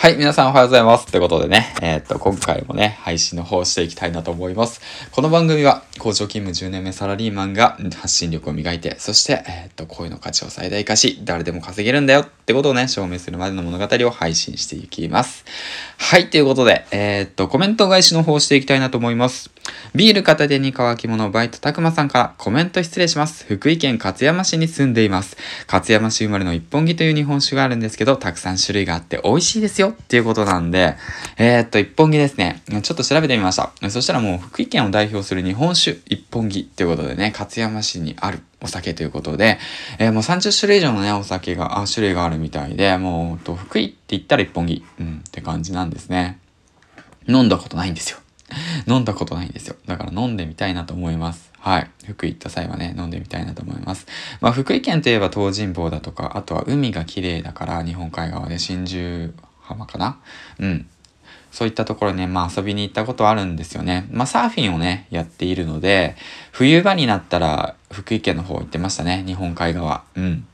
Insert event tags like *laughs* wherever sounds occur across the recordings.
はい、皆さんおはようございます。ということでね、えー、っと、今回もね、配信の方していきたいなと思います。この番組は、工場勤務10年目サラリーマンが発信力を磨いて、そして、えー、っと、声の価値を最大化し、誰でも稼げるんだよってことをね、証明するまでの物語を配信していきます。はい、ということで、えー、っと、コメント返しの方していきたいなと思います。ビール片手に乾き物バイトたくまさんからコメント失礼します。福井県勝山市に住んでいます。勝山市生まれの一本木という日本酒があるんですけど、たくさん種類があって美味しいですよっていうことなんで、えー、っと、一本木ですね。ちょっと調べてみました。そしたらもう福井県を代表する日本酒一本木っていうことでね、勝山市にあるお酒ということで、えー、もう30種類以上のね、お酒が、あ、種類があるみたいで、もう、と福井って言ったら一本木、うん、って感じなんですね。飲んだことないんですよ。*laughs* 飲んだことないんですよ。だから飲んでみたいなと思います。はい。福井行った際はね、飲んでみたいなと思います。まあ、福井県といえば東尋坊だとか、あとは海が綺麗だから、日本海側で真珠浜かな？うん。そういったところね、まあ遊びに行ったことあるんですよね。まあサーフィンをね、やっているので、冬場になったら福井県の方行ってましたね、日本海側。うん。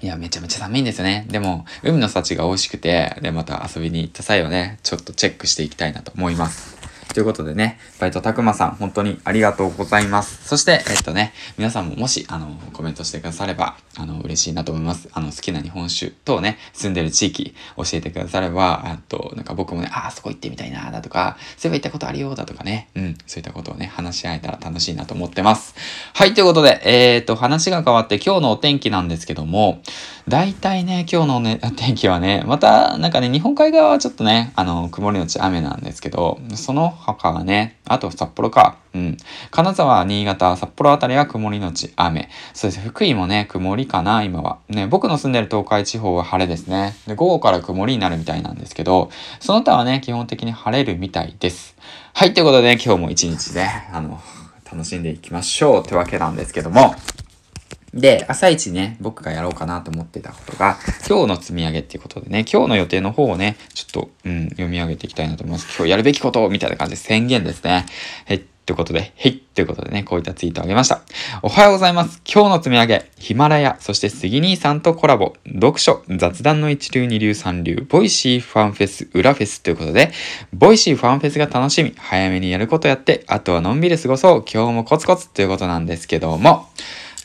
いや、めちゃめちゃ寒いんですよね。でも、海の幸が美味しくて、で、また遊びに行った際はね、ちょっとチェックしていきたいなと思います。ということでね、バイトたくまさん、本当にありがとうございます。そして、えっとね、皆さんももし、あの、コメントしてくだされば、あの、嬉しいなと思います。あの、好きな日本酒等ね、住んでる地域、教えてくだされば、あと、なんか僕もね、ああ、そこ行ってみたいな、だとか、そういえば行ったことあるよう、だとかね、うん、そういったことをね、話し合えたら楽しいなと思ってます。はい、ということで、えー、っと、話が変わって今日のお天気なんですけども、大体ね、今日のね、*laughs* 天気はね、また、なんかね、日本海側はちょっとね、あの、曇りのち雨なんですけど、その他はね、あと札幌か。うん。金沢、新潟、札幌あたりは曇りのち雨。そうです。福井もね、曇りかな、今は。ね、僕の住んでる東海地方は晴れですね。で、午後から曇りになるみたいなんですけど、その他はね、基本的に晴れるみたいです。はい、ということで、今日も一日ね、あの、楽しんでいきましょうってわけなんですけども、で、朝一ね、僕がやろうかなと思ってたことが、今日の積み上げっていうことでね、今日の予定の方をね、ちょっと、うん、読み上げていきたいなと思います。今日やるべきことみたいな感じで宣言ですね。はい、ということで、へいということでね、こういったツイートをあげました。おはようございます。今日の積み上げ、ヒマラヤ、そして杉兄さんとコラボ、読書、雑談の一流二流三流、ボイシーファンフェス、裏フェスということで、ボイシーファンフェスが楽しみ、早めにやることやって、あとはのんびり過ごそう、今日もコツコツということなんですけども、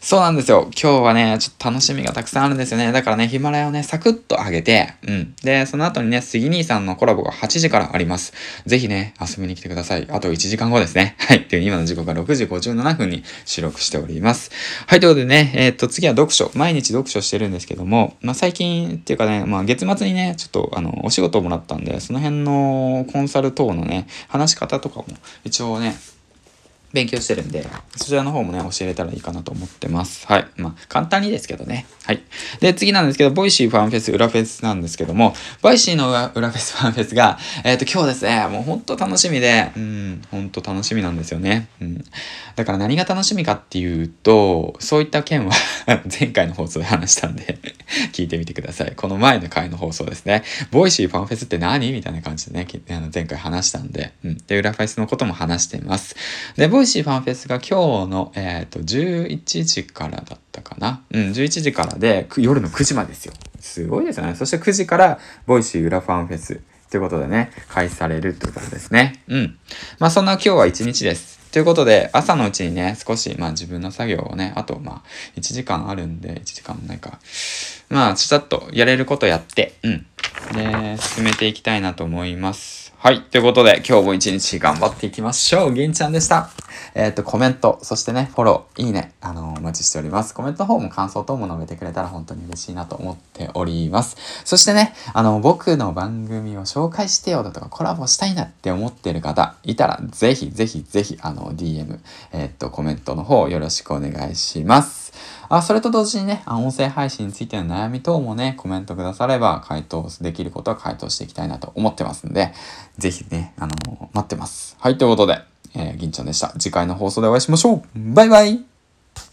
そうなんですよ。今日はね、ちょっと楽しみがたくさんあるんですよね。だからね、ヒマラヤをね、サクッと上げて、うん。で、その後にね、杉兄さんのコラボが8時からあります。ぜひね、遊びに来てください。あと1時間後ですね。*laughs* はい。という今の時刻が6時57分に収録しております。はい。ということでね、えー、っと、次は読書。毎日読書してるんですけども、まあ、最近っていうかね、まあ、月末にね、ちょっと、あの、お仕事をもらったんで、その辺のコンサル等のね、話し方とかも一応ね、勉強してるんで、そちらの方もね、教えれたらいいかなと思ってます。はい。まあ、簡単にですけどね。はい。で、次なんですけど、ボイシーファンフェス、裏フェスなんですけども、ボイシーの裏フェス、ファンフェスが、えっ、ー、と、今日ですね、もうほんと楽しみで、うん、ほんと楽しみなんですよね。うん。だから何が楽しみかっていうと、そういった件は *laughs* 前回の放送で話したんで聞いてみてください。この前の回の放送ですね。ボイシーファンフェスって何？みたいな感じでね、あの前回話したんで、うん。で、裏フェスのことも話しています。で、ボイシーファンフェスが今日の、えっ、ー、と、11時からだったかな。うん、11時からで、夜の9時までですよ。すごいですよね。そして9時から、ボイシー裏ファンフェス。ということでね、開始されるということですね。うん。まあそんな今日は一日です。ということで、朝のうちにね、少し、まあ自分の作業をね、あと、まあ、1時間あるんで、1時間もないか。まあ、ちゃっとやれることやって、うん。で、進めていきたいなと思います。はい。ということで、今日も一日頑張っていきましょう。銀ちゃんでした。えっ、と、コメント、そしてね、フォロー、いいね、あのー、お待ちしております。コメントの方も感想等も述べてくれたら本当に嬉しいなと思っております。そしてね、あの、僕の番組を紹介してよだとかコラボしたいなって思ってる方いたら、ぜひぜひぜひ、あの、DM、えっ、と、コメントの方よろしくお願いします。あ、それと同時にね、あ音声配信についての悩み等もね、コメントくだされば回答できることは回答していきたいなと思ってますんで、ぜひね、あのー、待ってます。はい、ということで、えー、銀ちゃんでした。次回の放送でお会いしましょうバイバイ